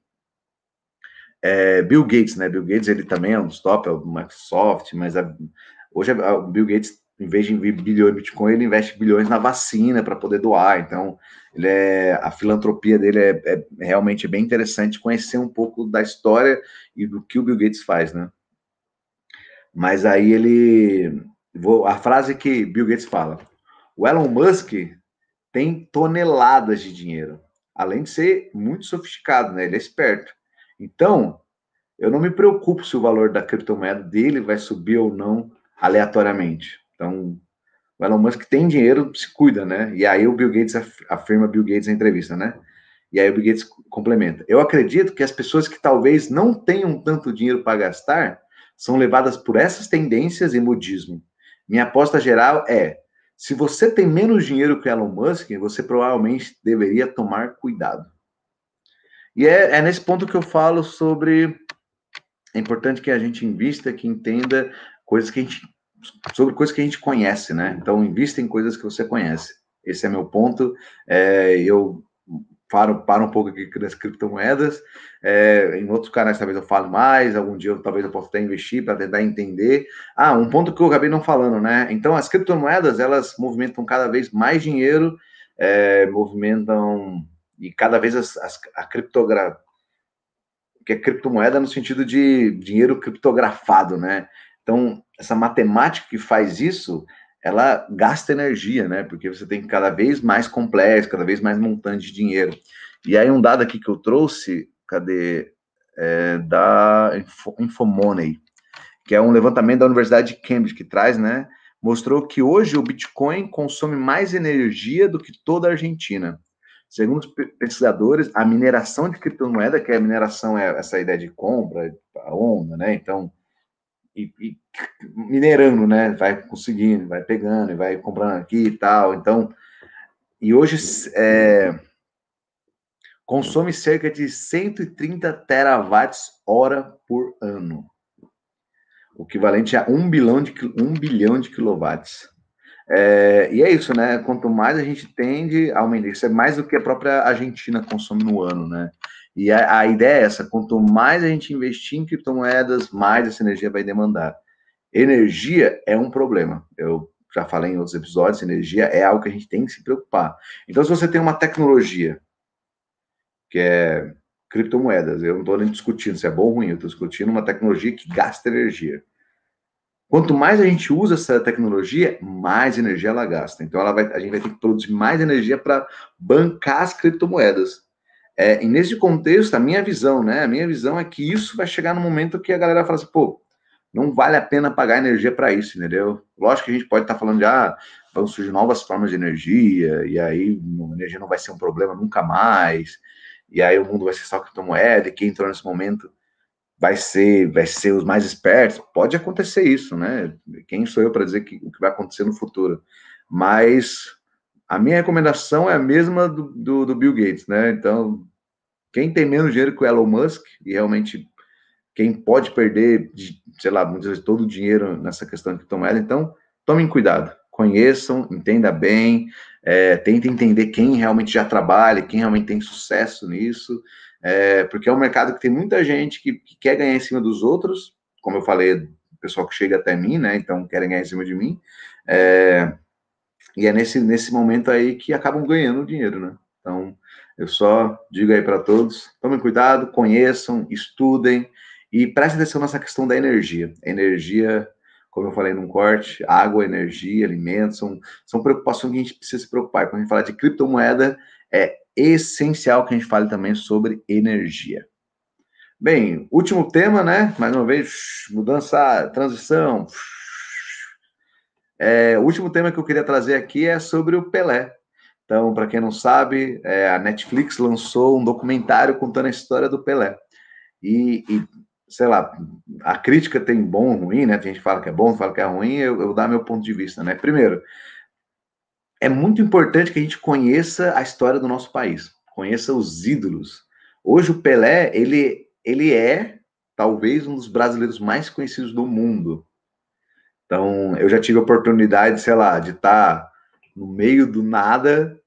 É Bill Gates, né? Bill Gates, ele também é um dos top, é o Microsoft, mas a, hoje o Bill Gates, em vez de investir bilhões em Bitcoin, ele investe bilhões na vacina para poder doar. Então, ele é, a filantropia dele é, é, realmente bem interessante conhecer um pouco da história e do que o Bill Gates faz, né? Mas aí ele. Vou, a frase que Bill Gates fala: o Elon Musk tem toneladas de dinheiro, além de ser muito sofisticado, né? Ele é esperto. Então, eu não me preocupo se o valor da criptomoeda dele vai subir ou não aleatoriamente. Então, o Elon Musk tem dinheiro, se cuida, né? E aí o Bill Gates afirma Bill Gates na entrevista, né? E aí o Bill Gates complementa. Eu acredito que as pessoas que talvez não tenham tanto dinheiro para gastar são levadas por essas tendências e modismo. Minha aposta geral é se você tem menos dinheiro que Elon Musk, você provavelmente deveria tomar cuidado. E é, é nesse ponto que eu falo sobre. É importante que a gente invista, que entenda coisas que a gente. sobre coisas que a gente conhece, né? Então, invista em coisas que você conhece. Esse é meu ponto. É, eu paro, paro um pouco aqui das criptomoedas. É, em outros canais talvez eu fale mais, algum dia talvez eu possa até investir para tentar entender. Ah, um ponto que eu acabei não falando, né? Então, as criptomoedas, elas movimentam cada vez mais dinheiro, é, movimentam, e cada vez as, as, a criptografia, que é criptomoeda no sentido de dinheiro criptografado, né? Então, essa matemática que faz isso, ela gasta energia, né? Porque você tem cada vez mais complexo, cada vez mais montante de dinheiro. E aí um dado aqui que eu trouxe, cadê? É, da Infomoney, que é um levantamento da Universidade de Cambridge que traz, né? Mostrou que hoje o Bitcoin consome mais energia do que toda a Argentina. Segundo os pesquisadores, a mineração de criptomoeda, que é a mineração é essa ideia de compra, a onda, né? Então, e, e, minerando, né? Vai conseguindo, vai pegando, e vai comprando aqui e tal. Então, e hoje é, consome cerca de 130 terawatts hora por ano, o equivalente a um bilhão de, um bilhão de quilowatts. É, e é isso, né? Quanto mais a gente tende a aumentar, isso é mais do que a própria Argentina consome no ano, né? E a, a, ideia é essa: quanto mais a gente investir em criptomoedas, mais essa energia vai demandar. Energia é um problema. Eu já falei em outros episódios: energia é algo que a gente tem que se preocupar. Então, se você tem uma tecnologia que é criptomoedas, eu não estou nem discutindo se é bom ou ruim, eu estou discutindo uma tecnologia que gasta energia. Quanto mais a gente usa essa tecnologia, mais energia ela gasta. Então, ela vai, a gente vai ter que produzir mais energia para bancar as criptomoedas. É, e nesse contexto, a minha visão, né? A minha visão é que isso vai chegar no momento que a galera fala assim, pô, não vale a pena pagar energia para isso, entendeu? Lógico que a gente pode estar tá falando de, ah, vão surgir novas formas de energia, e aí a energia não vai ser um problema nunca mais, e aí o mundo vai ser só criptomoeda, e quem entrou nesse momento vai ser, vai ser os mais espertos. Pode acontecer isso, né? Quem sou eu para dizer que, o que vai acontecer no futuro? Mas a minha recomendação é a mesma do, do, do, Bill Gates, né? Então, quem tem menos dinheiro que o Elon Musk, e realmente quem pode perder, sei lá, muitas vezes todo o dinheiro nessa questão de criptomoeda, então tomem cuidado. conheçam, entenda bem, é, tente entender quem realmente já trabalha, quem realmente tem sucesso nisso, é, porque é um mercado que tem muita gente que, que, quer ganhar em cima dos outros, como eu falei, o pessoal que chega até mim, né? Então querem ganhar em cima de mim. É, e é nesse, nesse momento aí que acabam ganhando dinheiro, né? Então, eu só digo aí para todos: tomem cuidado, conheçam, estudem e prestem atenção nessa questão da energia. Energia, como eu falei num corte, água, energia, alimentos, são, são preocupações que a gente precisa se preocupar. Quando a gente fala de criptomoeda, é essencial que a gente fale também sobre energia. Bem, último tema, né? Mais uma vez, mudança, transição. É, o último tema que eu queria trazer aqui é sobre o Pelé. Então, para quem não sabe, é, a Netflix lançou um documentário contando a história do Pelé. E, e, sei lá, a crítica tem bom ruim, né? Tem gente que fala que é bom, fala que é ruim, eu, eu dar meu ponto de vista, né? Primeiro, é muito importante que a gente conheça a história do nosso país, conheça os ídolos. Hoje o Pelé, ele, ele é talvez um dos brasileiros mais conhecidos do mundo. Então, eu já tive a oportunidade, sei lá, de estar no meio do nada,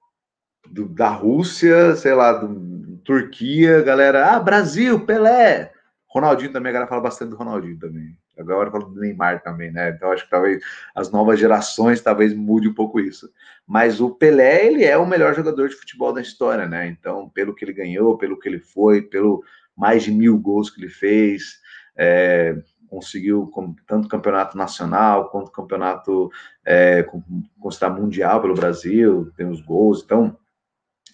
do, da Rússia, sei lá, do, Turquia, galera, ah, Brasil, Pelé. Ronaldinho também, a galera fala bastante do Ronaldinho também. Agora fala do Neymar também, né? Então acho que talvez as novas gerações talvez mude um pouco isso. Mas o Pelé, ele é o melhor jogador de futebol da história, né? Então, pelo que ele ganhou, pelo que ele foi, pelo mais de mil gols que ele fez, é, conseguiu tanto campeonato nacional quanto campeonato é, considerado mundial pelo Brasil, tem os gols, então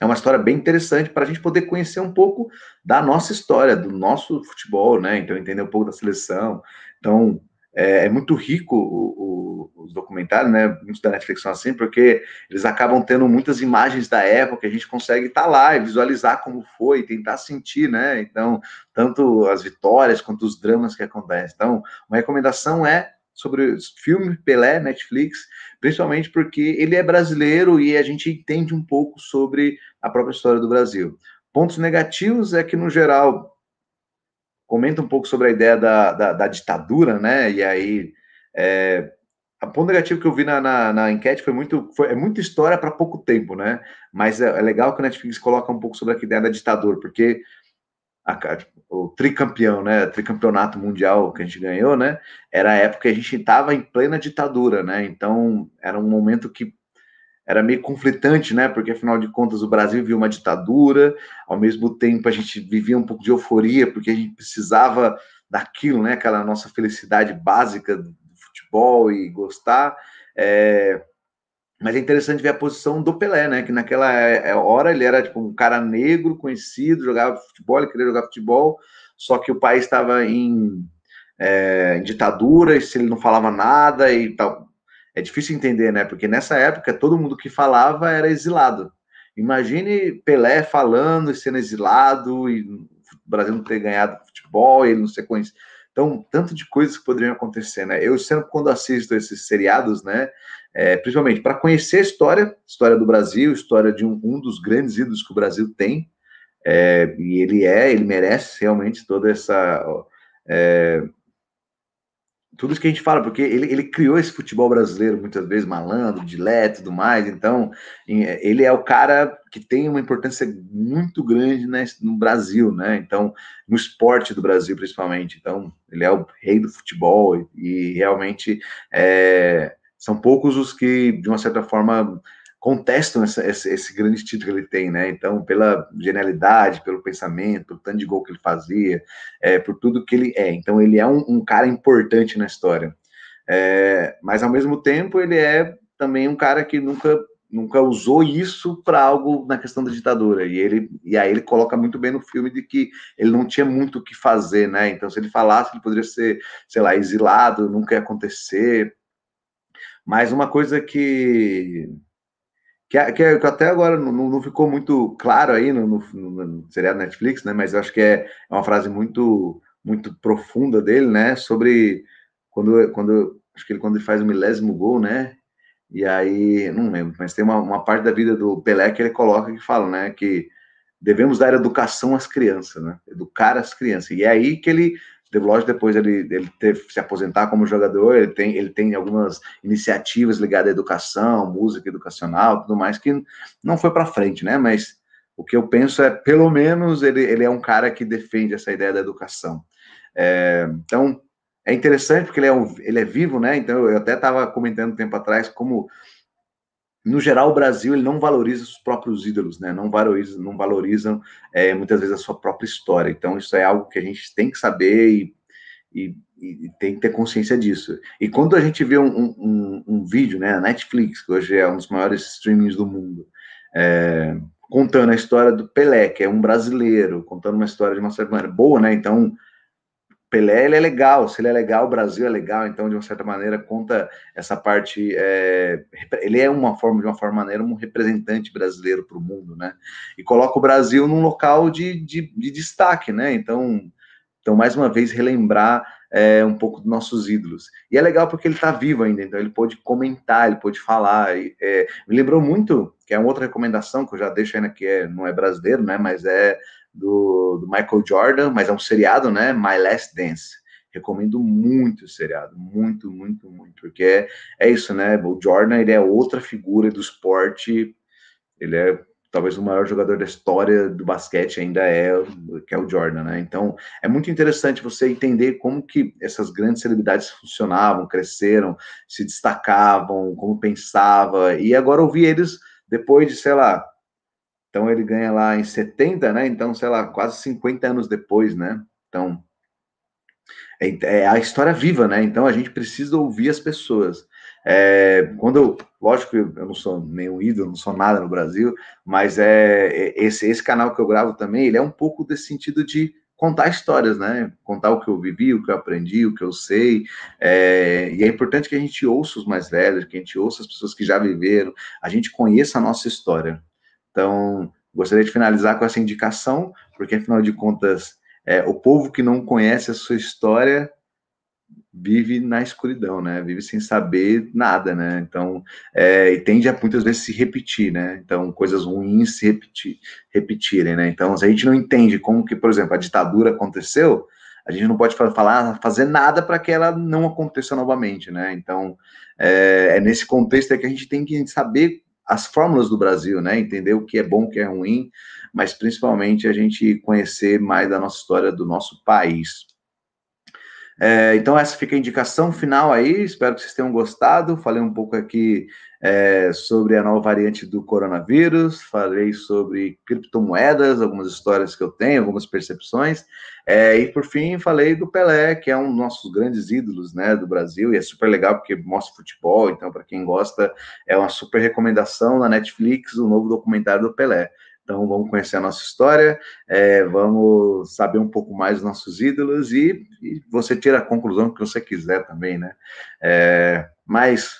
é uma história bem interessante para a gente poder conhecer um pouco da nossa história, do nosso futebol, né? Então, entender um pouco da seleção. Então, é, é muito rico o, o, os documentários, né? Muitos da Netflix são assim, porque eles acabam tendo muitas imagens da época, a gente consegue estar tá lá e visualizar como foi, tentar sentir, né? Então, tanto as vitórias quanto os dramas que acontecem. Então, uma recomendação é sobre o filme Pelé, Netflix, principalmente porque ele é brasileiro e a gente entende um pouco sobre a própria história do Brasil. Pontos negativos é que, no geral, comenta um pouco sobre a ideia da, da, da ditadura, né? E aí, é, a ponto negativo que eu vi na, na, na enquete foi muito, foi, é muita história para pouco tempo, né? Mas é, é, legal que o Netflix coloca um pouco sobre a ideia da ditadura, porque a, o tricampeão, né? O tricampeonato mundial que a gente ganhou, né? Era a época que a gente estava em plena ditadura, né? Então era um momento que era meio conflitante, né? Porque afinal de contas o Brasil viu uma ditadura, ao mesmo tempo a gente vivia um pouco de euforia, porque a gente precisava daquilo, né? Aquela nossa felicidade básica do futebol e gostar. É... Mas é interessante ver a posição do Pelé, né? Que naquela é, é, hora ele era tipo um cara negro, conhecido, jogava futebol, ele queria jogar futebol, só que o país estava em, é, em ditadura, e se ele não falava nada e tal é difícil entender, né? Porque nessa época todo mundo que falava era exilado. Imagine Pelé falando e sendo exilado e o Brasil não ter ganhado futebol, ele não ser conhecido. Então, tanto de coisas que poderiam acontecer, né? Eu sempre, quando assisto esses seriados, né? É, principalmente para conhecer a história, história do Brasil, história de um, um dos grandes ídolos que o Brasil tem, é, e ele é, ele merece realmente toda essa é, tudo isso que a gente fala, porque ele, ele criou esse futebol brasileiro muitas vezes, malandro, dileto e tudo mais, então ele é o cara que tem uma importância muito grande né, no Brasil, né? Então, no esporte do Brasil, principalmente. Então, ele é o rei do futebol e, e realmente é, são poucos os que, de uma certa forma, contestam essa, esse, esse, grande título que ele tem, né? Então, pela genialidade, pelo pensamento, pelo tanto de gol que ele fazia, é, por tudo que ele é. Então, ele é um, um cara importante na história. É, mas, ao mesmo tempo, ele é também um cara que nunca nunca usou isso para algo na questão da ditadura. E ele e aí ele coloca muito bem no filme de que ele não tinha muito o que fazer, né? Então, se ele falasse, ele poderia ser, sei lá, exilado, nunca ia acontecer. Mas uma coisa que que, que, até agora não, não, ficou muito claro aí no, no, no, seriado Netflix, né? Mas eu acho que é, é uma frase muito muito profunda dele, né? Sobre quando, quando acho que ele quando ele faz o milésimo gol, né? E aí, não lembro, mas tem uma, uma parte da vida do Pelé que ele coloca que fala, né? Que devemos dar educação às crianças, né? Educar as crianças. E é aí que ele Deus depois ele, ele teve se aposentar como jogador, ele tem, ele tem algumas iniciativas ligadas à educação, música educacional, tudo mais, que não foi para frente, né? Mas o que eu penso é, pelo menos, ele, ele é um cara que defende essa ideia da educação. É, então, é interessante porque ele é, um, ele é vivo, né? Então, eu até estava comentando um tempo atrás como no geral, o Brasil ele não valoriza os próprios ídolos, né? Não valoriza, não valorizam é, muitas vezes a sua própria história. Então, isso é algo que a gente tem que saber e, e, e tem que ter consciência disso. E quando a gente vê um, um, um, vídeo, né? A Netflix, que hoje é um dos maiores streamings do mundo, é, contando a história do Pelé, que é um brasileiro, contando uma história de uma maneira boa, né? Então, Pelé ele é legal, se ele é legal, o Brasil é legal, então de uma certa maneira conta essa parte. É, ele é uma forma, de uma forma maneira, um representante brasileiro para o mundo, né? E coloca o Brasil num local de, de, de destaque, né? Então, então, mais uma vez, relembrar é, um pouco dos nossos ídolos. E é legal porque ele está vivo ainda, então ele pode comentar, ele pode falar. E, é, me lembrou muito, que é outra recomendação que eu já deixo ainda que é, não é brasileiro, né? Mas é do, do, Michael Jordan, mas é um seriado, né? My Last Dance. Recomendo muito o seriado, muito, muito, muito, porque é, é isso, né? O Jordan ele é outra figura do esporte, ele é talvez o maior jogador da história do basquete ainda é que é o Jordan, né? Então é muito interessante você entender como que essas grandes celebridades funcionavam, cresceram, se destacavam, como pensava e agora ouvir eles depois de sei lá então ele ganha lá em 70, né? Então, sei lá, quase 50 anos depois, né? Então, é, é a história viva, né? Então a gente precisa ouvir as pessoas. É, quando eu, lógico, eu não sou nenhum ídolo, não sou nada no Brasil, mas é, é esse, esse canal que eu gravo também, ele é um pouco desse sentido de contar histórias, né? Contar o que eu vivi, o que eu aprendi, o que eu sei. É, e é importante que a gente ouça os mais velhos, que a gente ouça as pessoas que já viveram, a gente conheça a nossa história. Então, gostaria de finalizar com essa indicação, porque afinal de contas, é, o povo que não conhece a sua história vive na escuridão, né? Vive sem saber nada, né? Então, é, e tende a muitas vezes se repetir, né? Então, coisas ruins se repetir, repetirem, né? Então, se a gente não entende como que, por exemplo, a ditadura aconteceu, a gente não pode falar, fazer nada para que ela não aconteça novamente, né? Então, é, é nesse contexto que a gente tem que saber as fórmulas do Brasil, né? Entender o que é bom, o que é ruim, mas principalmente a gente conhecer mais da nossa história do nosso país. É, então, essa fica a indicação final aí. Espero que vocês tenham gostado. Falei um pouco aqui é, sobre a nova variante do coronavírus, falei sobre criptomoedas, algumas histórias que eu tenho, algumas percepções. É, e por fim, falei do Pelé, que é um dos nossos grandes ídolos né, do Brasil, e é super legal porque mostra futebol. Então, para quem gosta, é uma super recomendação na Netflix o novo documentário do Pelé. Então, vamos conhecer a nossa história, é, vamos saber um pouco mais dos nossos ídolos e, e, você tira a conclusão que você quiser também, né? É, mas,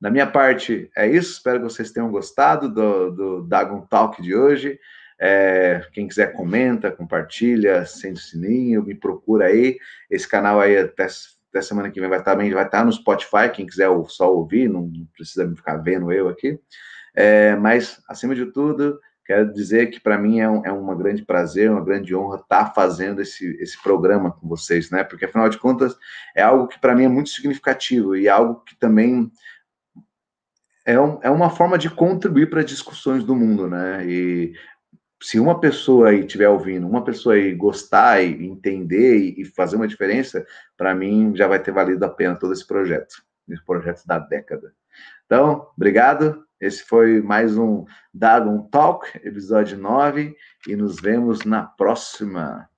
da minha parte, é isso. Espero que vocês tenham gostado do, do Dagon Talk de hoje. É, quem quiser, comenta, compartilha, acende o sininho, me procura aí. Esse canal aí até, até semana que vem vai estar, vai estar no Spotify. Quem quiser só ouvir, não precisa ficar vendo eu aqui. É, mas, acima de tudo, Quero dizer que para mim é, um, é grande prazer, uma grande honra estar tá fazendo esse, esse programa com vocês, né? Porque afinal de contas é algo que para mim é muito significativo e algo que também é, um, é uma forma de contribuir para discussões do mundo, né? E se uma pessoa aí estiver ouvindo, uma pessoa aí gostar e entender e, e fazer uma diferença, para mim já vai ter valido a pena todo esse projeto, esse projeto da década. Então, obrigado. Esse foi mais um Dagon Talk, episódio 9, e nos vemos na próxima.